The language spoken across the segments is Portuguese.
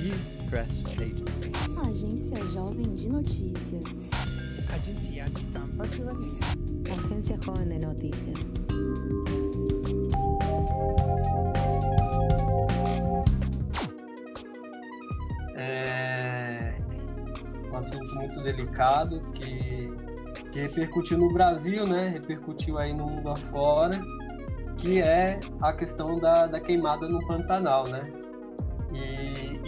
Youth Press Agency. Agência Jovem de Notícias. Agencia de Estampa Juvenil. Agencia Joven de Noticias. É um assunto muito delicado que, que repercutiu no Brasil, né? Repercutiu aí no mundo afora, que é a questão da, da queimada no Pantanal, né?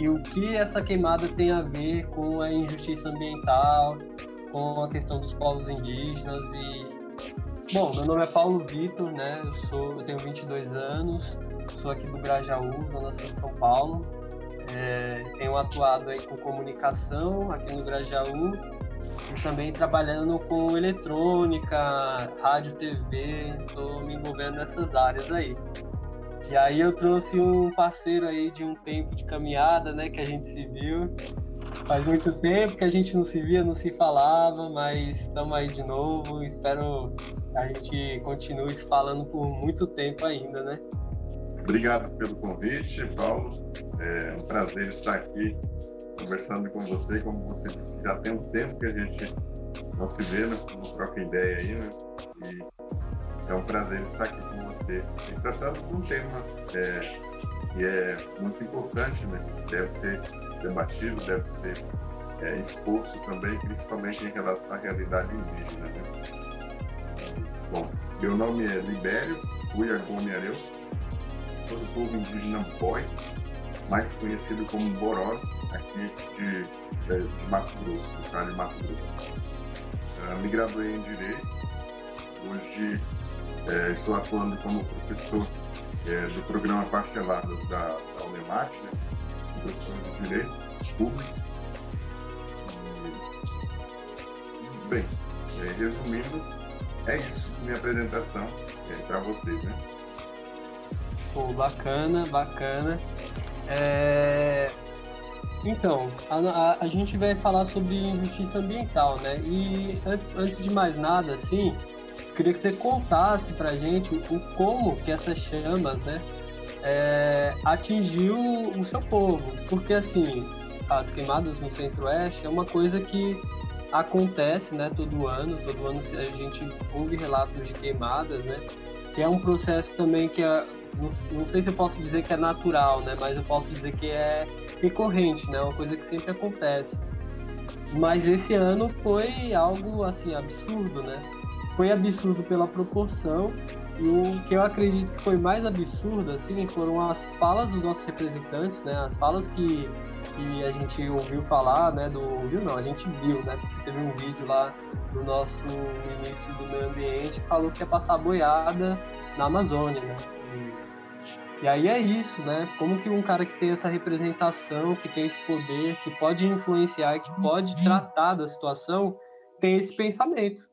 E, o que essa queimada tem a ver com a injustiça ambiental, com a questão dos povos indígenas e Bom, meu nome é Paulo Vitor, né? Eu sou, eu tenho 22 anos, sou aqui do Grajaú, Zona Sul de São Paulo. É, tenho atuado aí com comunicação aqui no Grajaú e também trabalhando com eletrônica, rádio, TV. Estou me envolvendo nessas áreas aí. E aí eu trouxe um parceiro aí de um tempo de caminhada, né? Que a gente se viu. Faz muito tempo que a gente não se via, não se falava, mas estamos aí de novo. Espero que a gente continue se falando por muito tempo ainda, né? Obrigado pelo convite, Paulo. É um prazer estar aqui conversando com você. Como você disse, já tem um tempo que a gente não se vê, né? não troca ideia aí, né? E é um prazer estar aqui com você e tratando de um tema é, que é muito importante, né? Deve ser debatido, deve ser é, exposto também, principalmente em relação à realidade indígena. Né? Bom, meu nome é Libério Cuia Gomes Areu, sou do povo indígena Boi, mais conhecido como Boró, aqui de, de, de Mato Grosso, do estado de Mato Grosso. Uh, me graduei em Direito, hoje é, estou atuando como professor é, do programa parcelado da, da Unemat, né, professor de Direito Público. Bem, é, resumindo, é isso, minha apresentação é, para vocês, né? Pô, bacana, bacana. É... Então, a, a, a, gente vai falar sobre justiça ambiental, né? E antes, antes de mais nada, assim, queria que você contasse pra gente o como que essas chamas, né, é, atingiu o seu povo. Porque, assim, as queimadas no Centro-Oeste é uma coisa que acontece, né, todo ano. Todo ano a gente ouve relatos de queimadas, né? Que é um processo também que é não, não, sei se eu posso dizer que é natural, né? Mas eu posso dizer que é recorrente, né? Uma coisa que sempre acontece. Mas esse ano foi algo assim absurdo, né? Foi absurdo pela proporção e o que eu acredito que foi mais absurdo assim foram as falas dos nossos representantes, né? As falas que, que a gente ouviu falar, né? Do ouviu não, a gente viu, né? Teve um vídeo lá do nosso ministro do meio ambiente que falou que ia passar boiada na Amazônia, né? E, e aí é isso, né? Como que um cara que tem essa representação, que tem esse poder, que pode influenciar, que pode tratar da situação, tem esse pensamento.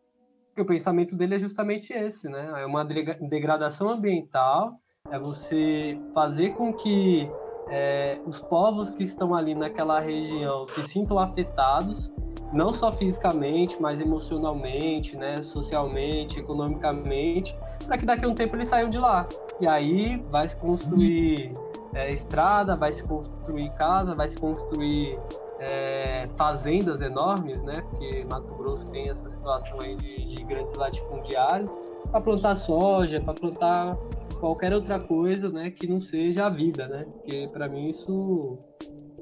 O pensamento dele é justamente esse, né? É uma degradação ambiental, é você fazer com que é, os povos que estão ali naquela região se sintam afetados, não só fisicamente, mas emocionalmente, né, socialmente, economicamente, para que daqui a um tempo eles saiam de lá. E aí vai se construir é, estrada, vai se construir casa, vai se construir é, fazendas enormes, né? Porque Mato Grosso tem essa situação aí de, de grandes latifundiários, para plantar soja, para plantar qualquer outra coisa, né? Que não seja a vida, né? Porque para mim isso,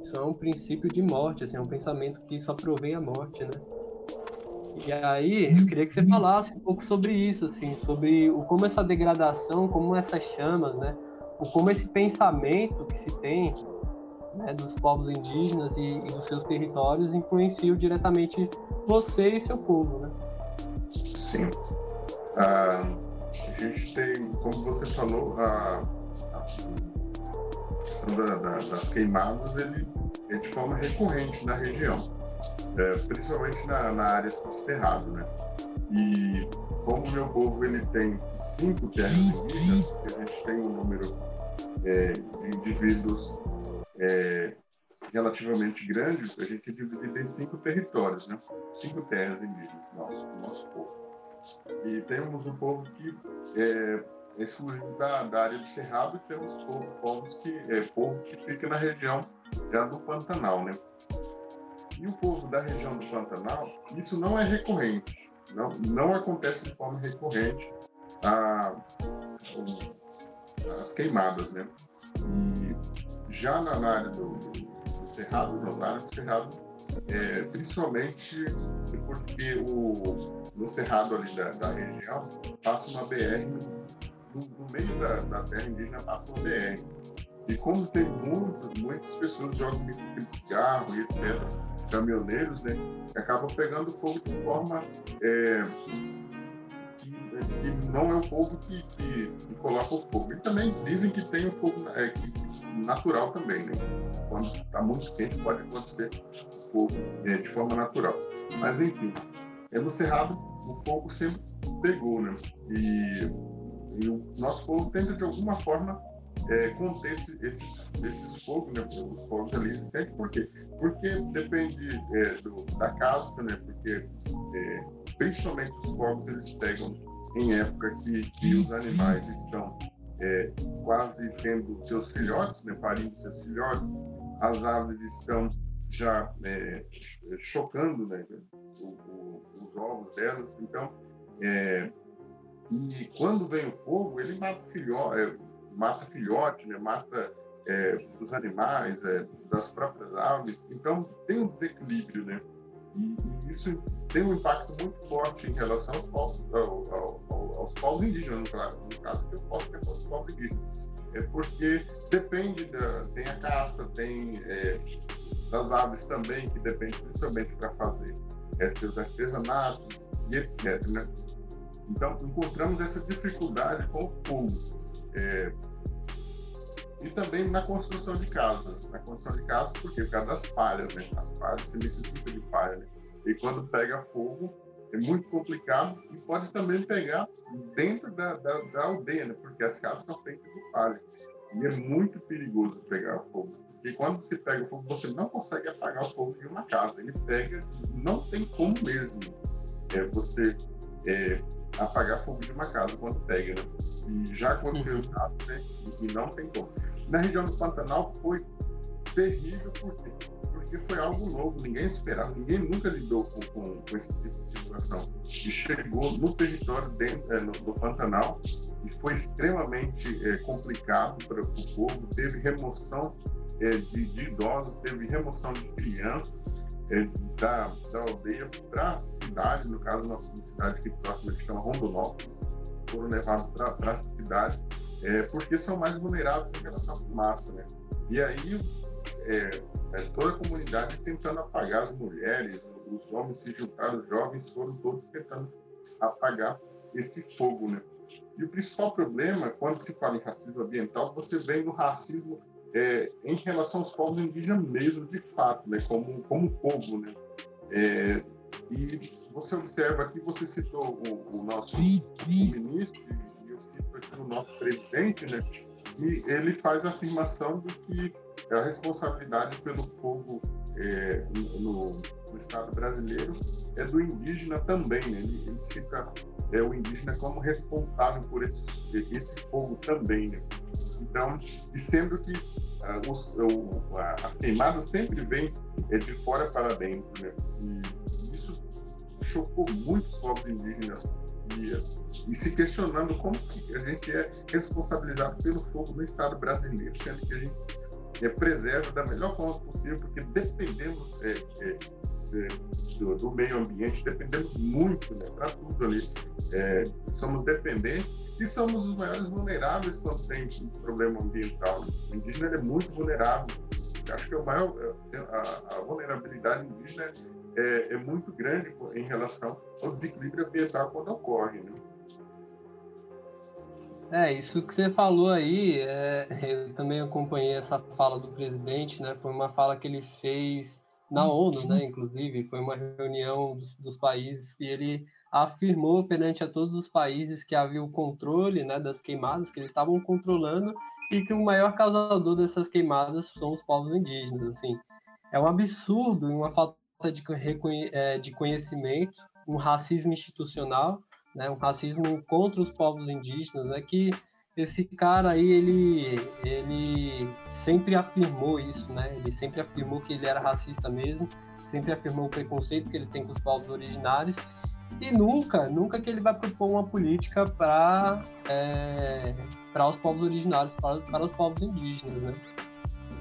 isso é um princípio de morte, assim, é um pensamento que só provém a morte, né? E aí, eu queria que você falasse um pouco sobre isso, assim, sobre o, como essa degradação, como essas chamas, né? O como esse pensamento que se tem né, dos povos indígenas e, e, dos seus territórios influenciam diretamente você e seu povo, né? Sim. Ah, a gente tem, como você falou, a, a questão da, da, das queimadas ele é de forma recorrente na região, é, principalmente na, na área do cerrado, né? E como o meu povo ele tem cinco terras indígenas, a gente tem um número é, de indivíduos é, relativamente grande, a gente divide em cinco territórios, né? cinco terras indígenas, nosso, nosso povo. E temos um povo que é, exclusivo da, da área do Cerrado e temos povos que, é, povo que fica na região já do Pantanal, né? E o povo da região do Pantanal, isso não é recorrente, não, não acontece de forma recorrente a, as queimadas, né? Já na, área do, do, Cerrado, não, na área do Cerrado, é, principalmente porque o, no Cerrado ali da, da região passa uma BR, no, no meio da, da terra indígena passa uma BR. E como tem muitas, muitas pessoas jogam de cigarro e etc., caminhoneiros, né, acabam pegando fogo de forma é, que, não é o povo que, que, que, coloca o fogo. E também dizem que tem o fogo é, que, natural também, né? Quando está muito quente pode acontecer o fogo é, de forma natural. Mas enfim, é no Cerrado o fogo sempre pegou, né? E, e o nosso povo tenta de alguma forma é, conter esse, esses fogos, né, os fogos ali existentes. Por quê? Porque depende é, do, da casca, né, porque é, principalmente os fogos eles pegam em época que, que os animais estão é, quase tendo seus filhotes, né, parindo seus filhotes, as aves estão já é, chocando né, o, o, os ovos delas. Então, é, e quando vem o fogo, ele mata filhote, é, mata filhote, né? mata é, dos animais, é, das próprias aves. Então, tem um desequilíbrio, né? E, isso tem um impacto muito forte em relação aos povos, ao, ao, aos povos indígenas, no, no caso que eu posso ter os povos indígenas. É porque depende, da, tem a caça, tem é, das aves também, que depende principalmente para fazer é, seus artesanatos e etc. Né? Então, encontramos essa dificuldade com o fogo. É, e também na construção de casas. Na construção de casas, por quê? Por causa das palhas, né? As palhas, se necessita de palha, né? E quando pega fogo, é muito complicado e pode também pegar dentro da, da, da aldeia, né? Porque as casas são feitas de palha. E é muito perigoso pegar fogo. Porque quando você pega fogo, você não consegue apagar o fogo de uma casa. Ele pega, não tem como mesmo é, você é, apagar fogo de uma casa quando pega, né? E já aconteceu uhum. né? E não tem como. Na região do Pantanal foi terrível porque porque foi algo novo, ninguém esperava, ninguém nunca lidou com, com, com esse tipo de situação. E chegou no território dentro, é, no, do Pantanal e foi extremamente é, complicado para o povo. Teve remoção é, de, de, idosos, teve remoção de crianças é, da, da aldeia para a cidade, no caso, uma cidade aqui próxima que chama Rondonópolis foram levados para a cidade, é, porque são mais vulneráveis em relação à fumaça, né? E aí, é, é, toda a comunidade tentando apagar as mulheres, os homens se juntaram, os jovens foram todos tentando apagar esse fogo, né? E o principal problema, quando se fala em racismo ambiental, você vem no racismo é, em relação aos povos indígenas mesmo, de fato, né? Como, como povo, né? É, e você observa aqui, você citou o, o nosso o ministro, e eu cito aqui o nosso presidente, né? E ele faz a afirmação de que a responsabilidade pelo fogo é, no, no, Estado brasileiro é do indígena também. Né? Ele, ele cita é, o indígena como responsável por esse, esse fogo também. Né? Então, e sendo que uh, os, uh, as queimadas sempre vêm é, de fora para dentro. Né? E, chocou muitos povos indígenas e, se questionando como que a gente é responsabilizado pelo fogo no Estado brasileiro, sendo que a gente é, preserva da melhor forma possível, porque dependemos é, é, é do, do, meio ambiente, dependemos muito né, para tudo ali. É, somos dependentes e somos os maiores vulneráveis quando tem problema ambiental. O indígena é muito vulnerável. Acho que é o maior, a, a vulnerabilidade indígena é, é, muito grande em relação ao desequilíbrio ambiental quando ocorre. Né? É, isso que você falou aí, é, eu também acompanhei essa fala do presidente, né? Foi uma fala que ele fez na ONU, né? Inclusive, foi uma reunião dos, dos países e ele afirmou perante a todos os países que havia o controle, né, das queimadas, que eles estavam controlando e que o maior causador dessas queimadas são os povos indígenas, assim. É um absurdo, uma falta de, é, de conhecimento, um racismo institucional, né, um racismo contra os povos indígenas, né, que esse cara aí, ele, ele sempre afirmou isso, né? Ele sempre afirmou que ele era racista mesmo, sempre afirmou o preconceito que ele tem com os povos originários e nunca, nunca que ele vai propor uma política para é, para os povos originários, para, para os povos indígenas, né?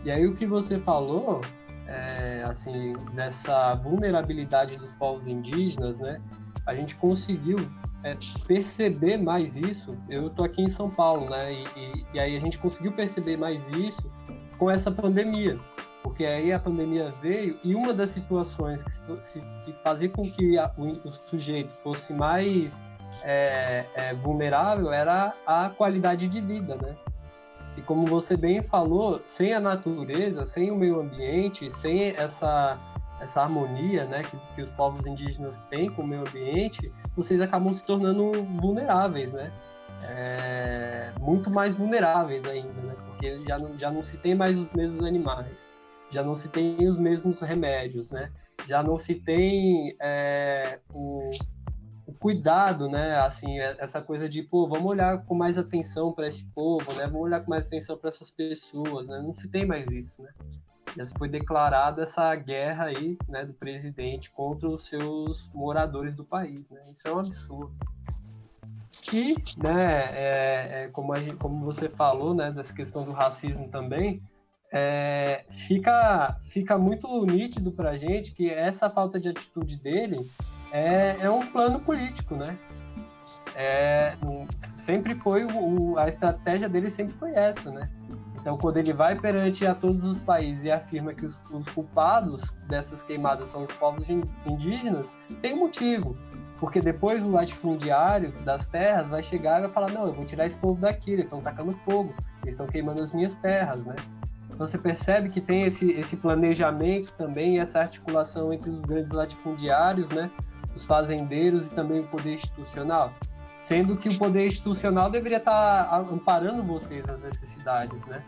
E aí o que você falou, é, assim, dessa vulnerabilidade dos povos indígenas, né? A gente conseguiu é, perceber mais isso. Eu estou aqui em São Paulo, né? E, e, e, aí a gente conseguiu perceber mais isso com essa pandemia, porque aí a pandemia veio e uma das situações que, que fazia com que a, o, o, sujeito fosse mais é, é, vulnerável era a qualidade de vida, né? E como você bem falou, sem a natureza, sem o meio ambiente, sem essa essa harmonia né, que, que os povos indígenas têm com o meio ambiente, vocês acabam se tornando vulneráveis, né? É, muito mais vulneráveis ainda, né? Porque já não, já não se tem mais os mesmos animais, já não se tem os mesmos remédios, né? Já não se tem é, o, o, cuidado, né? Assim, é, essa coisa de, pô, vamos olhar com mais atenção para esse povo, né? Vamos olhar com mais atenção para essas pessoas, né? Não se tem mais isso, né? já foi declarada essa guerra aí, né, do presidente contra os seus moradores do país, né? Isso é um absurdo. E, né, é, é, como, gente, como você falou, né, dessa questão do racismo também, é, fica, fica muito nítido para a gente que essa falta de atitude dele é, é um plano político, né? É, sempre foi o, a estratégia dele sempre foi essa, né? Então, quando ele vai perante a todos os países e afirma que os, os culpados dessas queimadas são os povos indígenas, tem motivo. Porque depois o latifundiário das terras vai chegar e vai falar: não, eu vou tirar esse povo daqui, eles estão tacando fogo, eles estão queimando as minhas terras, né? Então você percebe que tem esse, esse planejamento também, essa articulação entre os grandes latifundiários, né? Os fazendeiros e também o poder institucional sendo que o poder institucional deveria estar amparando vocês nas necessidades, né?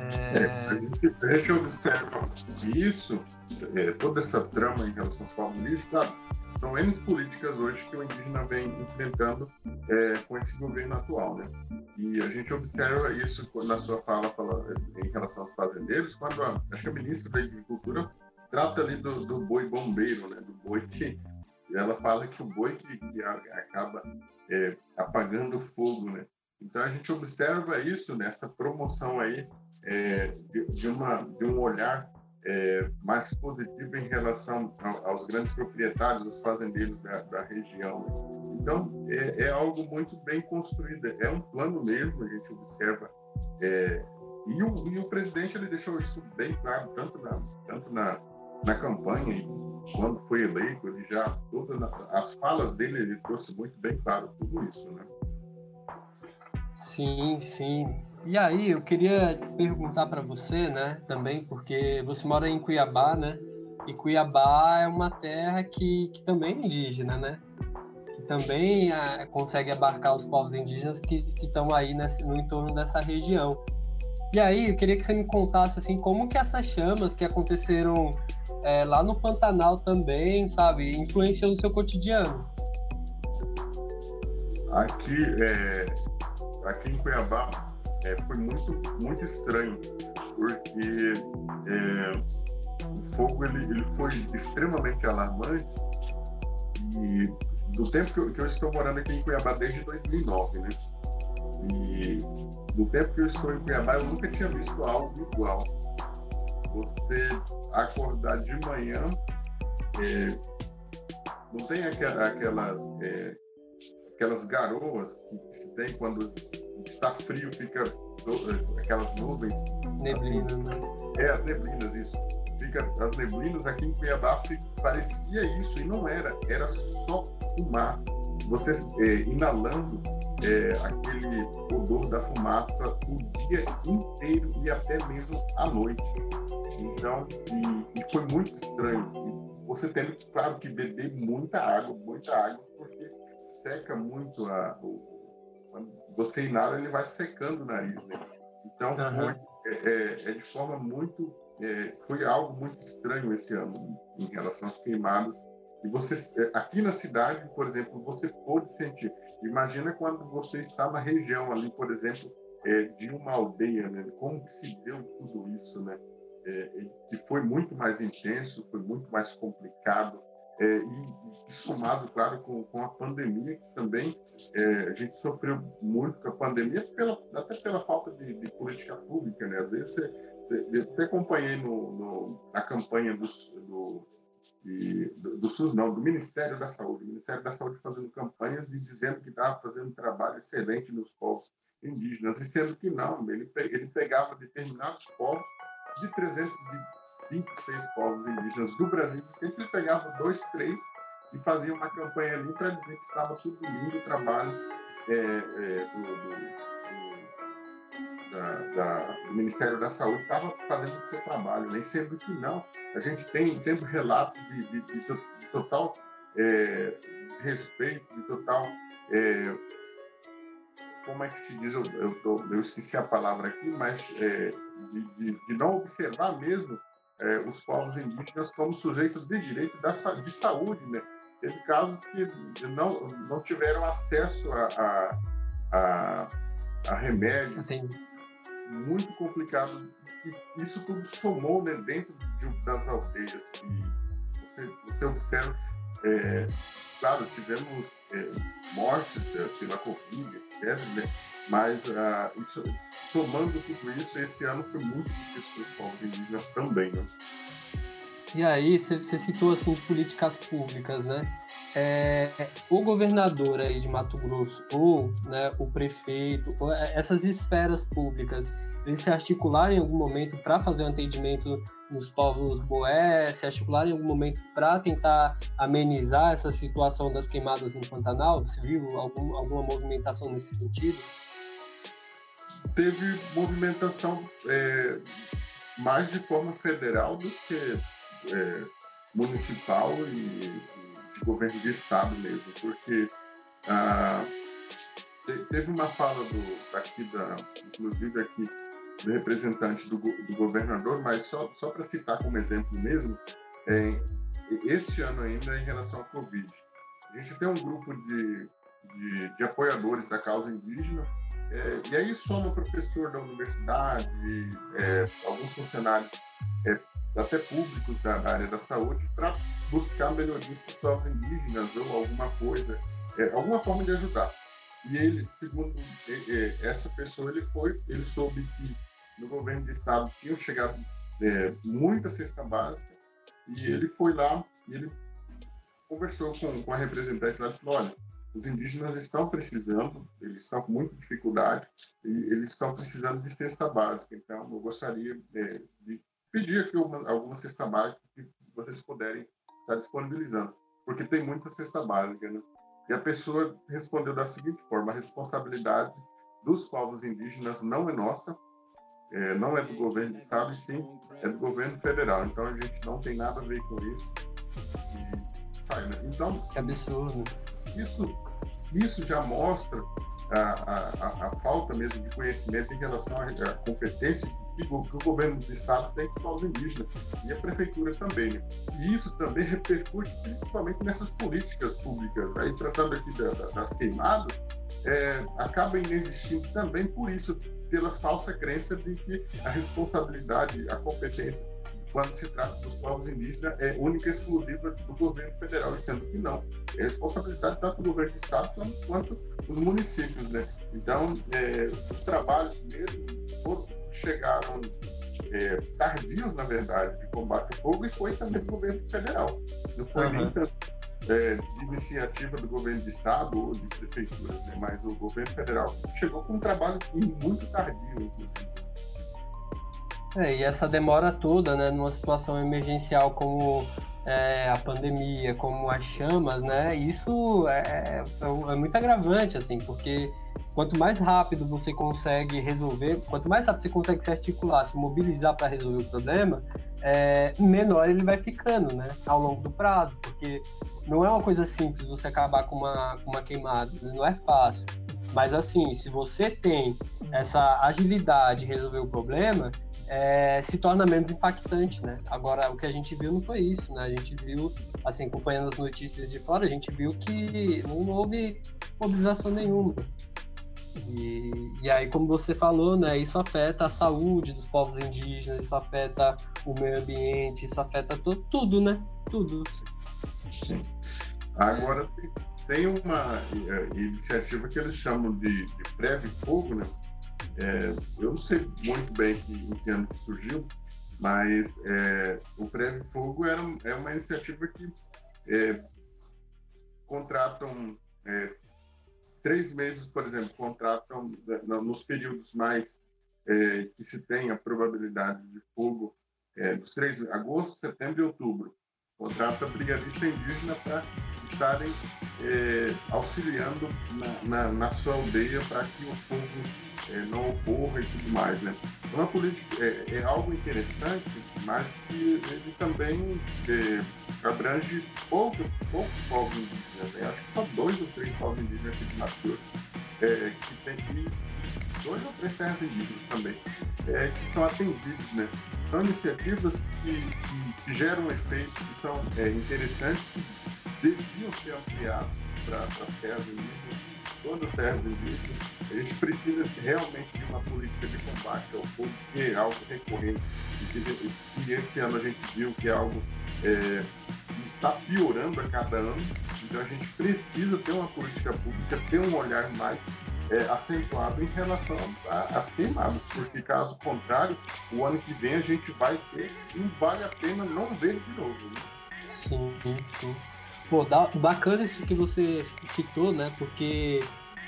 É... É, a gente observa isso, é, toda essa trama em relação aos povos indígenas, claro, são N políticas hoje que o indígena vem enfrentando é, com esse governo atual, né? E a gente observa isso na sua fala, fala em relação aos fazendeiros, quando a, acho que a ministra da Agricultura trata ali do, do boi bombeiro, né? Do boi que ela fala que o boi que, que acaba é, apagando o fogo, né? Então a gente observa isso nessa promoção aí é, de, de, uma, de um olhar é, mais positivo em relação aos grandes proprietários, os fazendeiros da, da região. Então é, é, algo muito bem construído, é um plano mesmo, a gente observa. É, e o, e, o, presidente ele deixou isso bem claro, tanto na, tanto na, na campanha quando foi eleito, ele já todas as falas dele ele trouxe muito bem claro tudo isso, né? Sim, sim. E aí eu queria perguntar para você, né, também, porque você mora em Cuiabá, né? E Cuiabá é uma terra que, que também é indígena, né? Que também ah, consegue abarcar os povos indígenas que estão aí nesse, no entorno dessa região. E aí, eu queria que você me contasse assim, como que essas chamas que aconteceram é, lá no Pantanal também, sabe, influenciou no seu cotidiano. Aqui, é, aqui em Cuiabá é, foi muito, muito estranho, porque é, o fogo ele, ele foi extremamente alarmante e do tempo que eu, que eu estou morando aqui em Cuiabá desde 2009, né? E no tempo que eu estou em Cuiabá, eu nunca tinha visto algo igual. Você acordar de manhã, é, não tem aquelas, é, aquelas garoas que, se tem quando está frio, fica aquelas nuvens. Neblina, assim, né? É, as neblinas, isso. Fica, as neblinas aqui em Cuiabá parecia isso, e não era, era só fumaça você é, inalando é, aquele odor da fumaça o dia inteiro e até mesmo à noite. Então, e, e foi muito estranho. E você tendo, claro, que beber muita água, muita água, porque seca muito a. O, você inala, ele vai secando o nariz, né? Então, uhum. foi, é, é, é, de forma muito. É, foi algo muito estranho esse ano em relação às queimadas e você, é, aqui na cidade, por exemplo, você pode sentir. Imagina quando você está na região ali, por exemplo, é, de uma aldeia, né? Como que se deu tudo isso, né? É, que foi muito mais intenso, foi muito mais complicado, é, e, e, somado, claro, com, com a pandemia, que também é, a gente sofreu muito com a pandemia, pela, até pela falta de, de política pública, né? Às vezes você eu até acompanhei no, no, na campanha do, do, de, do, do, SUS, não, do Ministério da Saúde, o Ministério da Saúde fazendo campanhas e dizendo que estava fazendo um trabalho excelente nos povos indígenas, e sendo que não, ele, ele pegava determinados povos de 305, 6 povos indígenas do Brasil sempre ele pegava dois, três e fazia uma campanha ali para dizer que estava tudo lindo o trabalho é, é, do, do, do, da, da, do, Ministério da Saúde, estava fazendo o seu trabalho, nem né? sendo que não. A gente tem, tem relatos de, de, de, de total é, desrespeito, de total é, como é que se diz, eu, eu, tô, eu esqueci a palavra aqui, mas é, de, não observar mesmo é, os povos indígenas como sujeitos de direito da, de saúde, né? Teve casos que não, não tiveram acesso a, a, a, a remédios. Sim. Muito complicado. E isso tudo somou né, dentro de, das aldeias. E você, você observa é, claro, tivemos é, mortes pela Covid, etc., né? mas ah, somando tudo isso, esse ano foi muito difícil para os povos indígenas também. Né? E aí, você citou assim de políticas públicas, né? É, o governador aí de Mato Grosso ou né, o prefeito, é, essas esferas públicas, eles se articularam em algum momento para fazer um atendimento nos povos boé, se articularam em algum momento para tentar amenizar essa situação das queimadas no Pantanal? Você viu algum, alguma movimentação nesse sentido? Teve movimentação é, mais de forma federal do que é, municipal e de governo de estado mesmo, porque ah, teve uma fala do aqui da, inclusive aqui do representante do, do governador, mas só só para citar como exemplo mesmo, é, este ano ainda em relação ao Covid, a gente tem um grupo de, de, de apoiadores da causa indígena é, e aí soma professor da universidade, é, alguns funcionários é, até públicos da, área da saúde, para buscar melhorias para os povos indígenas ou alguma coisa, é, alguma forma de ajudar. E ele, segundo é, é, essa pessoa, ele foi, ele soube que no governo do estado tinham chegado é, muita cesta básica e ele foi lá e ele conversou com, com a representante lá e falou, olha, os indígenas estão precisando, eles estão com muita dificuldade e eles estão precisando de cesta básica. Então, eu gostaria é, de pedir aqui uma, alguma cesta básica que vocês puderem estar disponibilizando, porque tem muita cesta básica, né? E a pessoa respondeu da seguinte forma: a responsabilidade dos povos indígenas não é nossa, é, não é do governo do estado, e sim é do governo federal. Então a gente não tem nada a ver com isso. E sai, né? Então. Que absurdo. Isso, isso já mostra a, a, a, falta mesmo de conhecimento em relação à competência que o, que governo do estado tem com os indígenas e a prefeitura também. E isso também repercute principalmente nessas políticas públicas. Aí, tratando aqui da, da, das queimadas, é, acaba inexistindo também por isso, pela falsa crença de que a responsabilidade, a competência quando se trata dos povos indígenas, é única e exclusiva do governo federal, sendo que não. É responsabilidade tanto do governo do estado quanto dos municípios, né? Então, é, os trabalhos mesmo foram, chegaram é, tardios, na verdade, de combate ao fogo e foi também do governo federal. Não foi uhum. nem tanto é, de iniciativa do governo de estado ou de prefeitura, né? mas o governo federal chegou com um trabalho muito tardio, inclusive. É, e essa demora toda, né, numa situação emergencial como é, a pandemia, como as chamas, né, isso é, é, é, muito agravante, assim, porque quanto mais rápido você consegue resolver, quanto mais rápido você consegue se articular, se mobilizar para resolver o problema, é, menor ele vai ficando, né, ao longo do prazo, porque não é uma coisa simples você acabar com uma, com uma queimada, não é fácil. Mas assim, se você tem essa agilidade em resolver o problema é, se torna menos impactante, né? Agora, o que a gente viu não foi isso, né? A gente viu, assim, acompanhando as notícias de fora, a gente viu que não houve mobilização nenhuma. E, e aí, como você falou, né, isso afeta a saúde dos povos indígenas, isso afeta o meio ambiente, isso afeta tudo, né? Tudo. Agora, tem uma é, iniciativa que eles chamam de, de Fogo, né? É, eu não sei muito bem que, em que ano que surgiu, mas é, o Preve Fogo era, é uma iniciativa que é, contratam é, três meses, por exemplo, contratam né, nos períodos mais é, que se tem a probabilidade de fogo, é, dos três, agosto, setembro e outubro. Contrata brigadista indígena para estarem auxiliando na, na, na, sua aldeia para que o fogo é, não ocorra e tudo mais, né? Uma política é, é algo interessante, mas que ele também é, abrange poucos, poucos povos indígenas. Né? Acho que só dois ou três povos indígenas aqui de Mato Grosso é, que tem que dois ou três terras indígenas também, é, que são atendidos, né? São iniciativas que, que geram efeitos que são é, interessantes, que deviam ser ampliados para as terras indígenas, as terras indígenas. A gente precisa realmente de uma política de combate ao fogo, que é algo recorrente, e que, que esse ano a gente viu que é algo é, que está piorando a cada ano. Então a gente precisa ter uma política pública, ter um olhar mais é, acentuado em relação às queimadas, porque caso contrário, o ano que vem a gente vai ter e vale a pena não ver de novo. Né? Sim, sim. Pô, bacana isso que você citou, né? Porque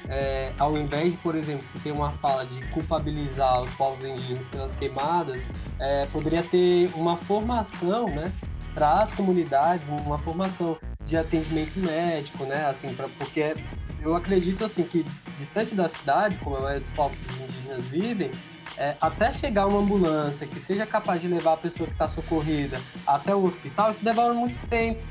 é, ao invés de, por exemplo, se ter uma fala de culpabilizar os povos indígenas pelas queimadas, é, poderia ter uma formação, né? Para as comunidades, uma formação de atendimento médico, né? Assim, pra, porque eu acredito assim que distante da cidade, como a maioria dos povos indígenas vivem, é, até chegar uma ambulância que seja capaz de levar a pessoa que está socorrida até o hospital, isso demora muito tempo.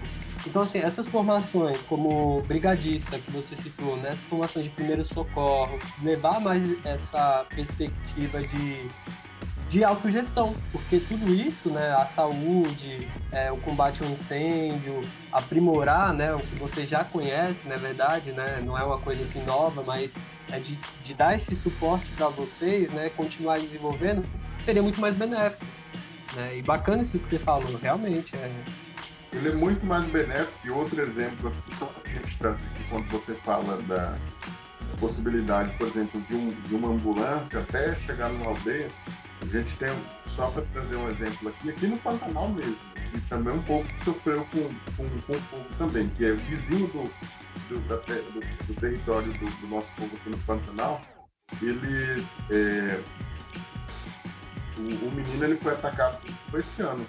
Então, assim, essas formações, como brigadista que você citou, né, essas formações de primeiro socorro, levar mais essa perspectiva de de autogestão, porque tudo isso, né, a saúde, é, o combate ao incêndio, aprimorar, né, o que você já conhece, na verdade, né, não é uma coisa assim nova, mas é de, de dar esse suporte para vocês, né, continuar desenvolvendo, seria muito mais benéfico, né, e bacana isso que você falou, realmente, é... Ele é muito mais benéfico, e outro exemplo, só a gente traz aqui quando você fala da possibilidade, por exemplo, de, um, de uma ambulância até chegar numa aldeia, a gente tem, só para trazer um exemplo aqui, aqui no Pantanal mesmo, e também um pouco que sofreu com, com, com fogo também, que é vizinho do, do, da, do, do território do, do, nosso povo aqui no Pantanal, eles. É, o, o, menino ele foi atacado, foi esse ano,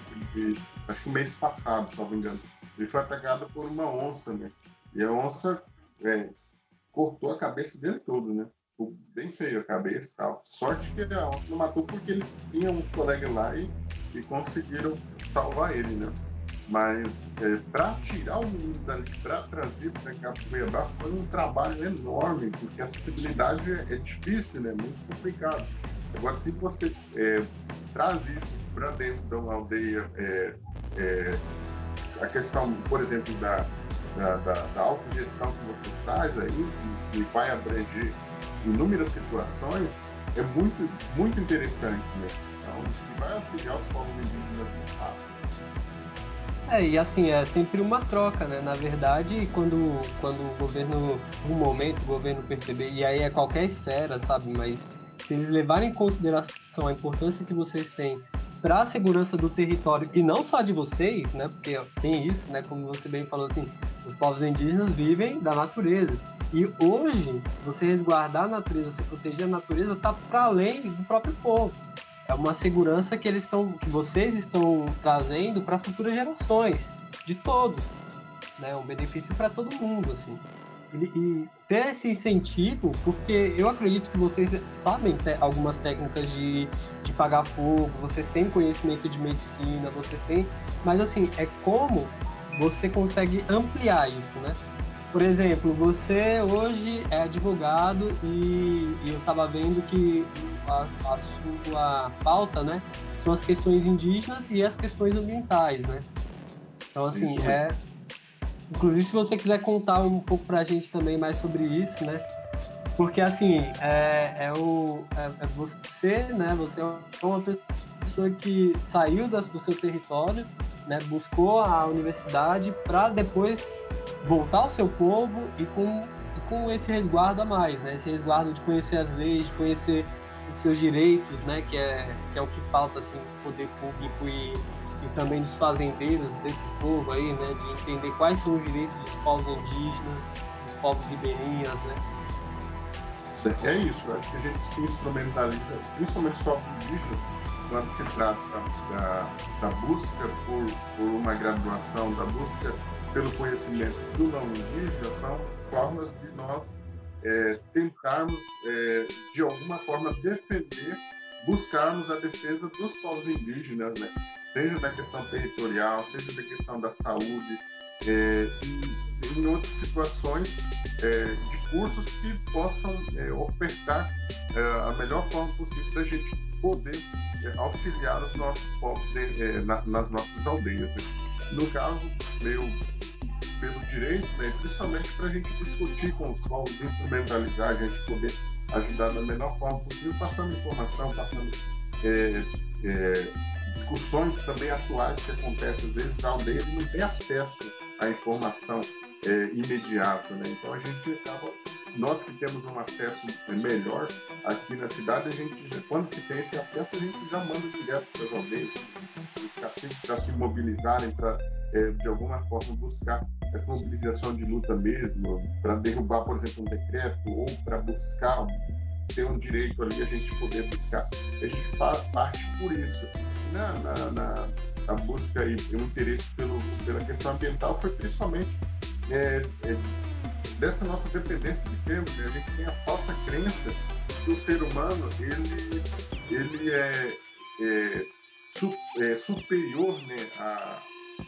acho que mês passado, se não me engano. Ele foi atacado por uma onça, né? E a onça é, cortou a cabeça dele todo, né? bem feio a cabeça e tal. Sorte que a onça não matou porque ele tinha uns colegas lá e, e conseguiram salvar ele, né? Mas é, para tirar o menino dali, para trazer para cá para Cuiabá, foi um trabalho enorme, porque a acessibilidade é, é difícil, né? Muito complicado. Agora, se você é, traz isso para dentro de uma aldeia, é, é, a questão, por exemplo, da, da, da, da autogestão que você traz aí, que, vai abranger inúmeras situações, é muito, muito interessante mesmo. Então, que vai auxiliar os povos indígenas de fato. É, e assim, é sempre uma troca, né? Na verdade, quando, quando o governo, no momento, o governo perceber, e aí é qualquer esfera, sabe? Mas se eles levarem em consideração a importância que vocês têm para a segurança do território, e não só de vocês, né? Porque tem isso, né? Como você bem falou assim, os povos indígenas vivem da natureza. E hoje, você resguardar a natureza, você proteger a natureza, está para além do próprio povo. É uma segurança que eles estão, que vocês estão trazendo para futuras gerações, de todos, né? Um benefício para todo mundo, assim. E, ter esse incentivo, porque eu acredito que vocês sabem algumas técnicas de, de pagar fogo, vocês têm conhecimento de medicina, vocês têm, mas assim, é como você consegue ampliar isso, né? Por exemplo, você hoje é advogado e, e eu estava vendo que a, a, sua pauta, né, são as questões indígenas e as questões ambientais, né? Então, assim, isso. é... Inclusive, se você quiser contar um pouco para a gente também mais sobre isso, né? Porque, assim, é, é o, é, é você, né? Você é uma pessoa que saiu do seu território, né? Buscou a universidade para depois voltar ao seu povo e com, com esse resguardo a mais, né? Esse resguardo de conhecer as leis, de conhecer os seus direitos, né? Que é, que é o que falta, assim, poder público e, e também dos fazendeiros desse povo aí, né? De entender quais são os direitos dos povos indígenas, dos povos ribeirinhas, né? É isso, acho que a gente se instrumentaliza, principalmente os povos indígenas, quando se trata da, da busca por, por uma graduação, da busca pelo conhecimento do não indígena, são formas de nós é, tentarmos, é, de alguma forma, defender, buscarmos a defesa dos povos indígenas, né? Seja na questão territorial, seja na questão da saúde, é, e em outras situações é, de cursos que possam é, ofertar é, a melhor forma possível da gente poder é, auxiliar os nossos povos é, na, nas nossas aldeias. Né? No caso, eu pelo direito, né, principalmente para a gente discutir com os povos, instrumentalizar, a gente poder ajudar da melhor forma possível, passando informação, passando é, é, discussões também atuais que acontecem, às vezes a aldeia não tem acesso à informação é, imediata, né? então a gente acaba nós que temos um acesso melhor aqui na cidade, a gente já, quando se tem esse acesso, a gente já manda direto para as aldeias, para se mobilizarem, para é, de alguma forma buscar essa mobilização de luta mesmo, para derrubar, por exemplo, um decreto ou para buscar ter um direito ali, a gente poder buscar. A gente parte por isso. Na, na, na, na busca e o interesse pelo, pela questão ambiental foi principalmente é, é, dessa nossa dependência que temos. Né? A gente tem a falsa crença que o ser humano ele, ele é, é, su, é superior né, a,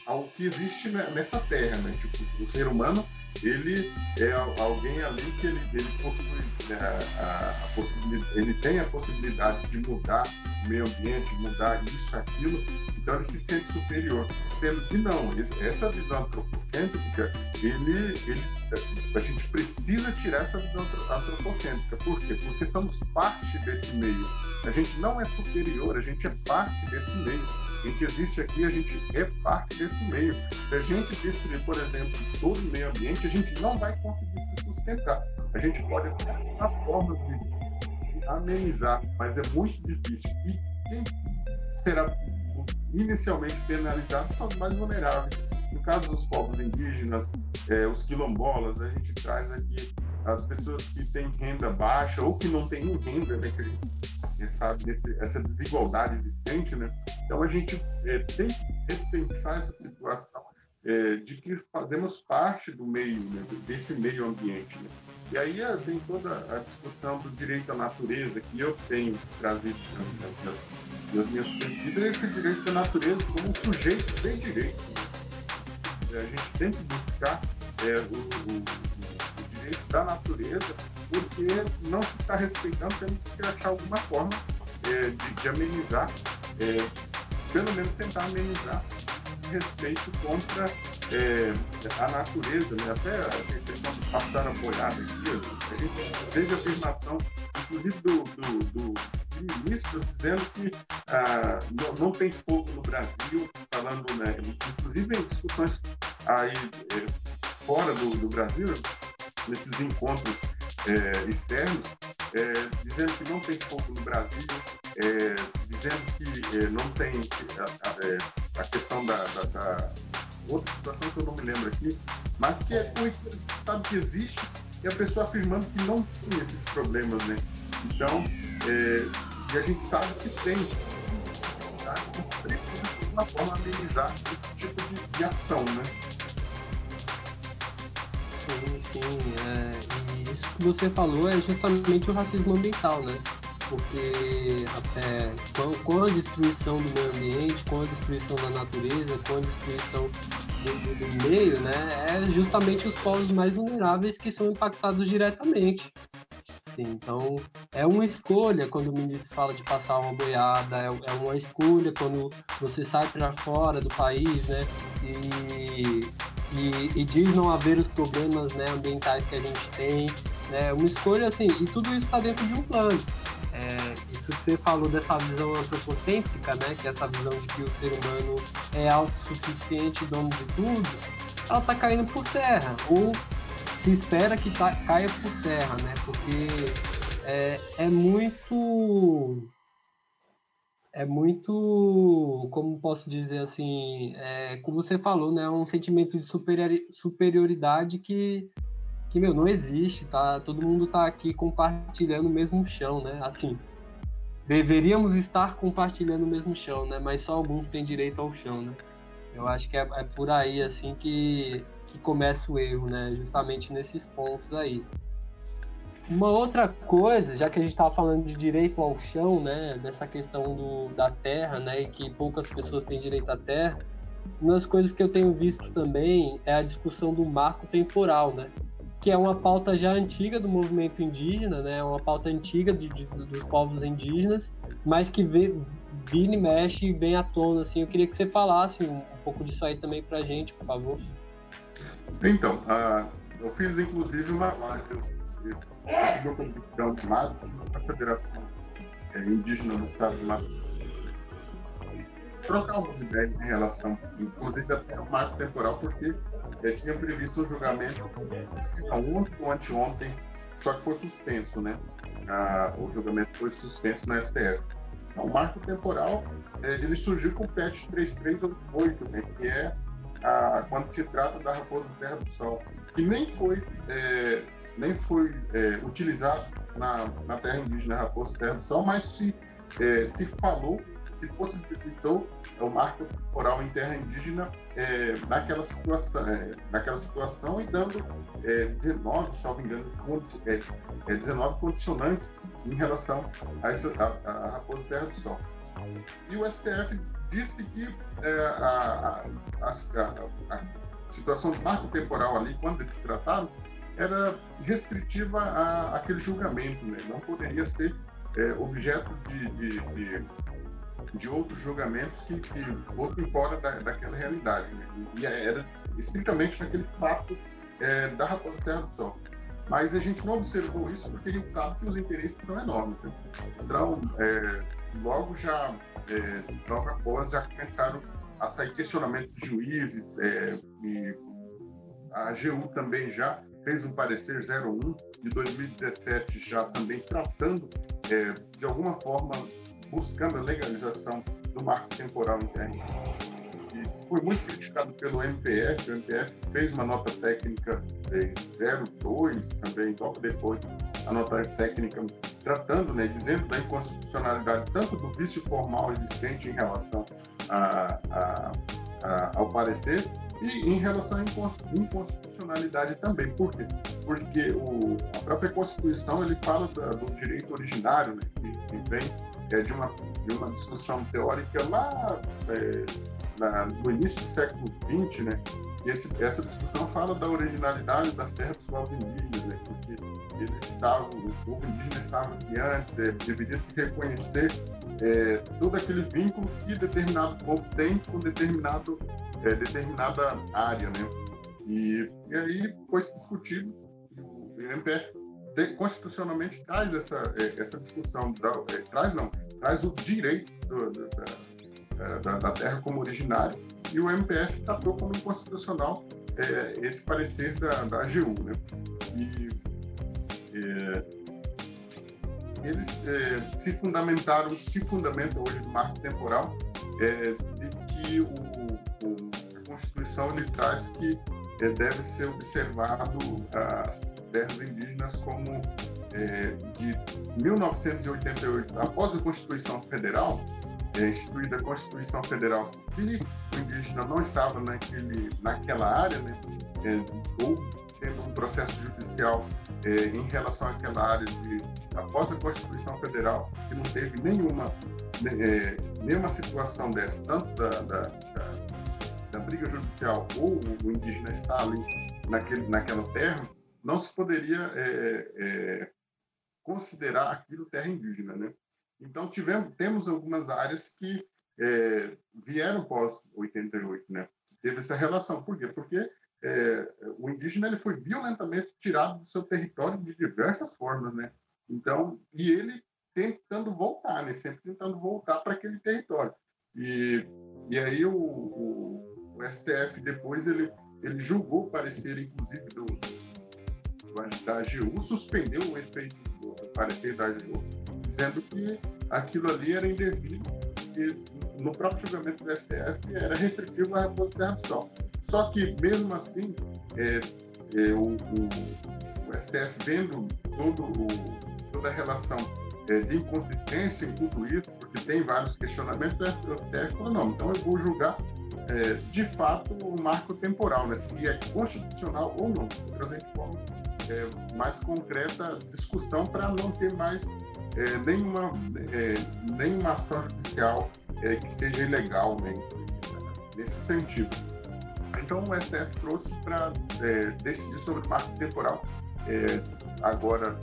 ao que existe nessa terra. Né? Tipo, o ser humano ele é alguém ali que ele, ele possui né, a, a, possibilidade, ele tem a possibilidade de mudar o meio ambiente, mudar isso, aquilo, então ele se sente superior. Sendo que não, essa visão antropocêntrica, ele, ele, a gente precisa tirar essa visão antropocêntrica. Por quê? Porque somos parte desse meio. A gente não é superior, a gente é parte desse meio. A gente existe aqui, a gente é parte desse meio. Se a gente destruir, por exemplo, todo o meio ambiente, a gente não vai conseguir se sustentar. A gente pode a forma de, de amenizar, mas é muito difícil. E quem será inicialmente penalizados são os mais vulneráveis. No caso dos povos indígenas, é, os quilombolas, a gente traz aqui as pessoas que têm renda baixa ou que não têm renda, né, que a gente sabe essa desigualdade existente, né? Então a gente é, tem que repensar essa situação é, de que fazemos parte do meio, né, desse meio ambiente. Né? E aí é, tem toda a discussão do direito à natureza que eu tenho trazido nas, nas minhas pesquisas, esse direito à natureza como um sujeito de direito. Né? A gente tem que buscar é, o, o, o, direito da natureza porque não se está respeitando, temos que achar alguma forma é, de, de, amenizar, é, pelo menos tentar amenizar esse respeito contra é, a natureza, né? até a questão passar a boiada aqui, a gente teve a afirmação, inclusive do, do, do ministros dizendo que ah, não, não, tem fogo no Brasil, falando, né, inclusive em discussões aí é, fora do, do, Brasil, nesses encontros é, externos, é, dizendo que não tem fogo no Brasil, é, dizendo que é, não tem a, a, é, a questão da, da, da outra situação que eu não me lembro aqui, mas que é sabe que existe e a pessoa afirmando que não tem esses problemas, né? Então, e a gente sabe que tem, tá? que precisa de uma forma amenizar esse tipo de, de ação, né? Sim, sim. É, que você falou é justamente o racismo ambiental, né? porque até com, com, a destruição do meio ambiente, com a destruição da natureza, com a destruição do, do meio, né, é justamente os povos mais vulneráveis que são impactados diretamente. Sim, então é uma escolha quando o ministro fala de passar uma boiada, é, é uma escolha quando você sai para fora do país, né? E, e, e, diz não haver os problemas né, ambientais que a gente tem. Né, uma escolha assim, e tudo isso está dentro de um plano. É, isso que você falou dessa visão antropocêntrica, né, que é essa visão de que o ser humano é autossuficiente, dono de tudo, ela está caindo por terra. Ou se espera que tá, caia por terra, né? Porque é, é muito. É muito. Como posso dizer assim? É, como você falou, né? Um sentimento de superioridade que, que, meu, não existe, tá? Todo mundo tá aqui compartilhando o mesmo chão, né? Assim, deveríamos estar compartilhando o mesmo chão, né? Mas só alguns têm direito ao chão, né? Eu acho que é, é por aí, assim, que que começa o erro, né? Justamente nesses pontos aí. Uma outra coisa, já que a gente estava falando de direito ao chão, né, dessa questão do, da terra, né, e que poucas pessoas têm direito à terra, uma das coisas que eu tenho visto também é a discussão do marco temporal, né, que é uma pauta já antiga do movimento indígena, né, uma pauta antiga de, de, dos povos indígenas, mas que vê, vira e mexe vem à tona, assim, eu queria que você falasse um, um pouco disso aí também pra gente, por favor. Então, uh, eu fiz inclusive uma live, eu recebi convite de Matos, da Federação é, Indígena do Estado do Mato trocar algumas ideias em relação, inclusive até o marco temporal, porque é, tinha previsto um julgamento ontem ou anteontem, só que foi suspenso, né? Ah, o julgamento foi suspenso no STF. Então, o marco temporal, é, ele surgiu com o PET 3388, né? Que é a, quando se trata da raposa Serra do Sol, que nem foi, é, nem foi é, utilizado na, na terra indígena raposa Serra do Sol, mas se, é, se falou, se possibilitou o marco temporal em terra indígena é, naquela situação, é, naquela situação e dando 19, é, salvo engano, condi 19 condicionantes em relação a, essa, a, a raposa Serra do Sol. E o STF disse que é, a, a, a, a, situação do marco temporal ali, quando eles trataram, era restritiva a, aquele julgamento, né? não poderia ser é, objeto de, de, de, de, outros julgamentos que, que fossem fora da, daquela realidade. Né? E era estritamente naquele fato é, da Raposa Serra do Sol. Mas a gente não observou isso porque a gente sabe que os interesses são enormes. Né? Então, é, logo já, é, logo após, já começaram a sair questionamentos de juízes, é, e a AGU também já fez um parecer 01 de 2017, já também tratando, é, de alguma forma, buscando a legalização do marco temporal interno foi muito criticado pelo MPF. O MPF fez uma nota técnica é, 02 também, logo depois, a nota técnica tratando, né, dizendo da inconstitucionalidade tanto do vício formal existente em relação a, a, a, ao parecer e em relação à inconstitucionalidade também. Por quê? Porque o, a própria Constituição ele fala da, do direito originário, né, que, que vem é, de, uma, de uma discussão teórica lá é, na, no início do século XX, né, esse, essa discussão fala da originalidade das terras dos povos indígenas, né, porque eles estavam, o povo indígena estava aqui antes, é, deveria se reconhecer é, todo aquele vínculo que determinado povo tem com determinado, é, determinada área, né? E, e aí foi discutido, o MPF constitucionalmente traz essa, é, essa discussão, é, traz não, traz o direito do, do, da, da, da, terra como originário, e o MPF tratou como inconstitucional é, esse parecer da, da AGU. Né? E é, eles é, se fundamentaram, se fundamentam hoje no marco temporal é, de que o, o, a Constituição lhe traz que é, deve ser observado as terras indígenas como de 1988, após a Constituição Federal, é, instituída a Constituição Federal, se o indígena não estava naquele, naquela área, né, é, ou tendo um processo judicial é, em relação àquela área de após a Constituição Federal, que não teve nenhuma né, é, nenhuma situação dessa, tanto da, da, da, da briga judicial ou o indígena está ali naquele, naquela terra, não se poderia é, é, considerar aquilo terra indígena, né? Então tivemos temos algumas áreas que é, vieram pós 88, né? Teve essa relação. Por quê? Porque é, o indígena ele foi violentamente tirado do seu território de diversas formas, né? Então, e ele tentando voltar, né? Sempre tentando voltar para aquele território. E, e aí o, o, o, STF depois ele ele julgou parecer, inclusive do, do da AGU, suspendeu o efeito parecer da AGU, dizendo que aquilo ali era indevido, que no próprio julgamento do STF era restritivo à reposição. Só que, mesmo assim, é, é, o, o, o, STF vendo todo o, toda a relação é, de inconsistência em tudo isso, porque tem vários questionamentos, o STF falou, não, então eu vou julgar é, de fato o marco temporal, né, se é constitucional ou não, trazer de forma é, mais concreta discussão para não ter mais é, nenhuma, é, nenhuma ação judicial é, que seja ilegal né, nesse sentido. Então o STF trouxe para é, decidir sobre o marco temporal. É, agora,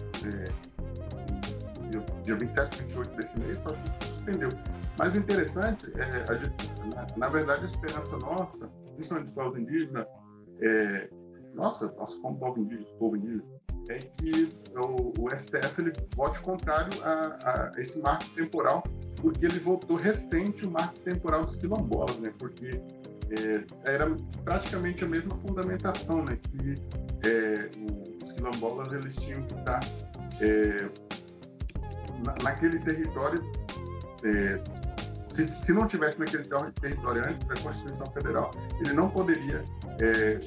dia 27 e 28 desse mês, só que suspendeu. Mas o interessante, é, gente, na, na, verdade, a esperança nossa, principalmente dos povos indígenas, é, nossa, nossa, como povo indígena, povo indígena, é que o, o STF ele vote contrário a, a, esse marco temporal, porque ele votou recente o marco temporal dos quilombolas, né? Porque é, era praticamente a mesma fundamentação, né? Que é, os quilombolas eles tinham que estar é, na, naquele território é, se, se não tivesse naquele território antes da Constituição Federal, ele não poderia é,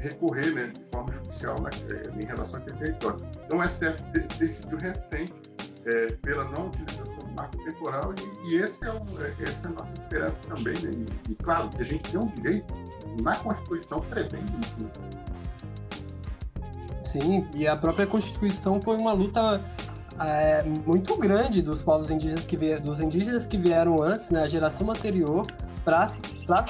recorrer né, de forma judicial né, em relação àquele território. Então, o STF decidiu recente é, pela não utilização do marco temporal e, e esse é o, é, essa é a nossa esperança também. Né? E, e, claro, que a gente tem um direito na Constituição prevendo isso. Né? Sim, e a própria Constituição foi uma luta é, muito grande dos povos indígenas que dos indígenas que vieram antes, né, a geração anterior, para se,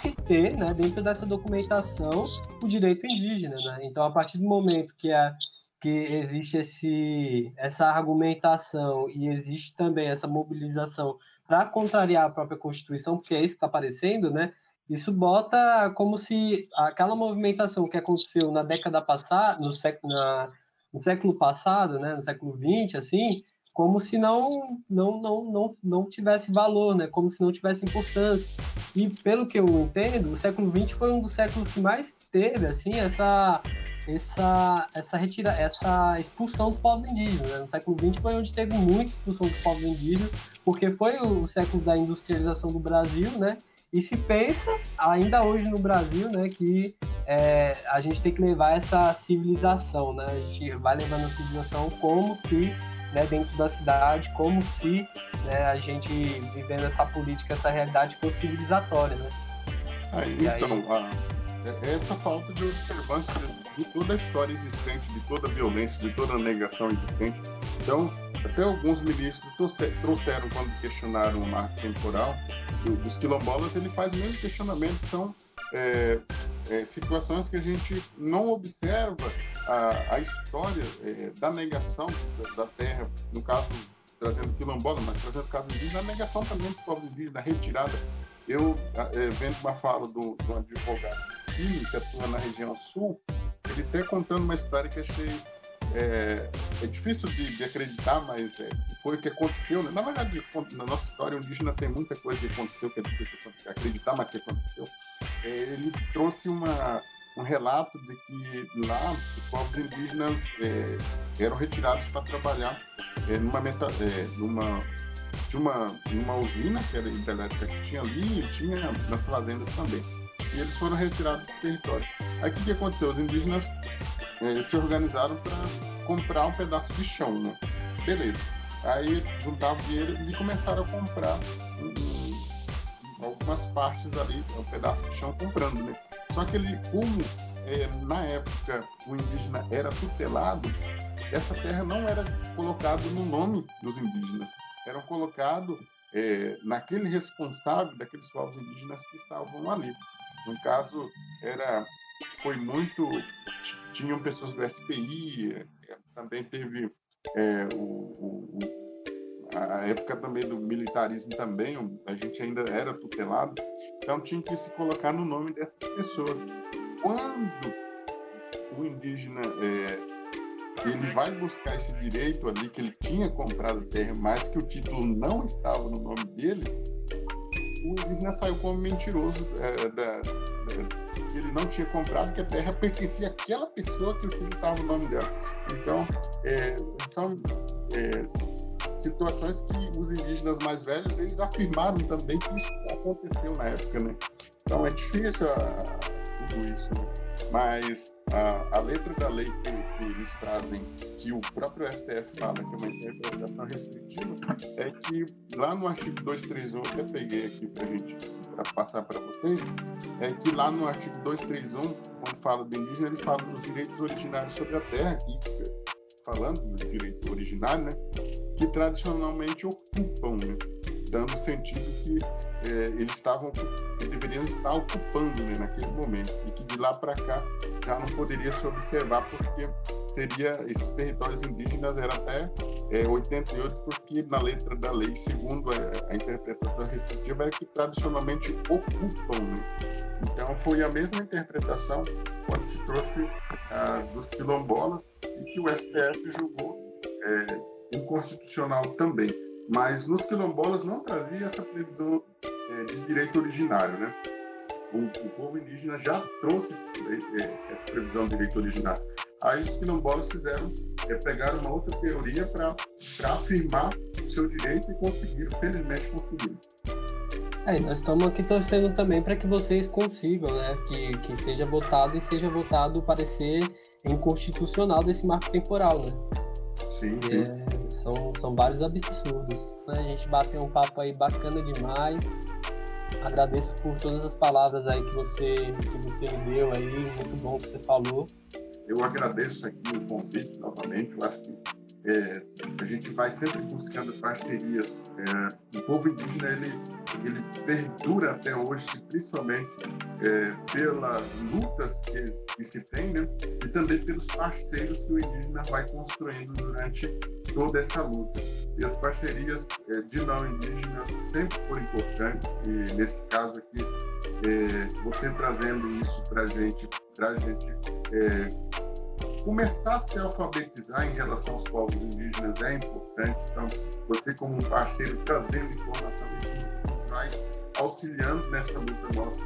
se ter, né, dentro dessa documentação, o direito indígena. Né? Então, a partir do momento que, é, que existe esse, essa argumentação e existe também essa mobilização para contrariar a própria Constituição, porque é isso que está aparecendo, né? Isso bota como se aquela movimentação que aconteceu na década passada, no século, na, no século passado, né, no século XX, assim, como se não, não, não, não, não tivesse valor, né, como se não tivesse importância. E pelo que eu entendo, o século XX foi um dos séculos que mais teve, assim, essa essa essa retira, essa expulsão dos povos indígenas. Né? No século XX foi onde teve muita expulsão dos povos indígenas, porque foi o século da industrialização do Brasil, né? E se pensa, ainda hoje no Brasil, né, que é, a gente tem que levar essa civilização, né? A gente vai levando a civilização como se, né, dentro da cidade, como se né, a gente vivendo essa política, essa realidade fosse civilizatória, né? Aí, então, aí... A, é, essa falta de observância de, de toda a história existente, de toda a violência, de toda a negação existente. Então, até alguns ministros trouxeram, quando questionaram o marco temporal dos quilombolas, ele faz o mesmo questionamento, são é, é, situações que a gente não observa a, a história é, da negação da, da, terra, no caso trazendo quilombola, mas trazendo o caso indígena, a negação também dos povos indígenas, a retirada. Eu, é, vendo uma fala do, do advogado Cine, que atua na região sul, ele até contando uma história que achei é, é difícil de, de, acreditar, mas é, foi o que aconteceu. Né? Na verdade, na nossa história indígena tem muita coisa que aconteceu que é difícil acreditar, mas que aconteceu. É, ele trouxe uma, um relato de que lá os povos indígenas é, eram retirados para trabalhar é, numa, meta, é, numa de uma, usina que era hidrelétrica que tinha ali e tinha nas fazendas também. E eles foram retirados dos territórios. Aí o que, que aconteceu? Os indígenas é, se organizaram para comprar um pedaço de chão, né? Beleza. Aí juntavam dinheiro e começaram a comprar um, algumas partes ali, um pedaço de chão comprando, né? Só que ele, como é, na época o indígena era tutelado, essa terra não era colocada no nome dos indígenas, era colocado é, naquele responsável daqueles povos indígenas que estavam ali. No caso, era, foi muito. Tinham pessoas do SPI, também teve é, o, o, a época também do militarismo também, a gente ainda era tutelado, então tinha que se colocar no nome dessas pessoas. Quando o indígena é, ele vai buscar esse direito ali que ele tinha comprado terra, mas que o título não estava no nome dele, o indígena saiu como mentiroso é, da, da, ele não tinha comprado, que a terra pertencia àquela pessoa que o nome dela. Então, é, são é, situações que os indígenas mais velhos eles afirmaram também que isso aconteceu na época, né? Então é difícil a, tudo isso, né? Mas a, a letra da lei que, que, eles trazem, que o próprio STF fala que é uma interpretação restritiva, é que lá no artigo 231, até peguei aqui para gente pra passar para vocês, é que lá no artigo 231, quando fala do indígena, ele fala dos direitos originários sobre a terra, que, falando do direito originário, né, que tradicionalmente ocupam, né, dando sentido que é, eles estavam deveriam estar ocupando né, naquele momento e que de lá para cá já não poderia se observar porque seria esses territórios indígenas eram até é, 88 porque na letra da lei segundo a, a interpretação restritiva é que tradicionalmente ocupam né? então foi a mesma interpretação quando se trouxe dos quilombolas e que o STF julgou é, inconstitucional também mas nos quilombolas não trazia essa previsão é, de direito originário, né? O, o, povo indígena já trouxe esse, é, essa previsão de direito originário. Aí os quilombolas fizeram, é, pegaram uma outra teoria para afirmar o seu direito e conseguiram, felizmente conseguiram. É, nós estamos aqui torcendo também para que vocês consigam, né? Que, que seja votado e seja votado o parecer inconstitucional desse marco temporal, né? Sim, sim. São, são vários absurdos. Né? A gente bateu um papo aí bacana demais. Agradeço por todas as palavras aí que você, que você me deu aí, muito bom que você falou. Eu agradeço aqui o convite novamente. Eu acho que é, a gente vai sempre buscando parcerias. É, o povo indígena ele, ele perdura até hoje, principalmente é, pelas lutas que, que, se tem, né? e também pelos parceiros que o indígena vai construindo durante toda essa luta. E as parcerias é, de não indígenas sempre foram importantes, e nesse caso aqui, é, você trazendo isso para a gente, para a gente é, começar a se alfabetizar em relação aos povos indígenas é importante. Então, você como um parceiro trazendo informação, isso vai auxiliando nessa luta nossa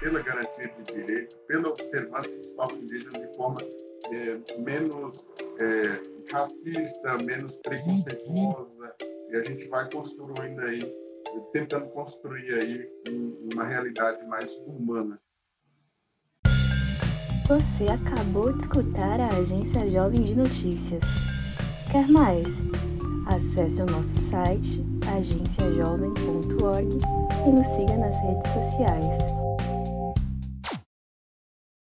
pela garantia de direito, pela observância dos povos indígenas de forma é, menos é, racista, menos preconceituosa, e a gente vai construindo aí, tentando construir aí uma realidade mais humana você acabou de escutar a Agência Jovem de Notícias. Quer mais? Acesse o nosso site agenciajovem.org e nos siga nas redes sociais.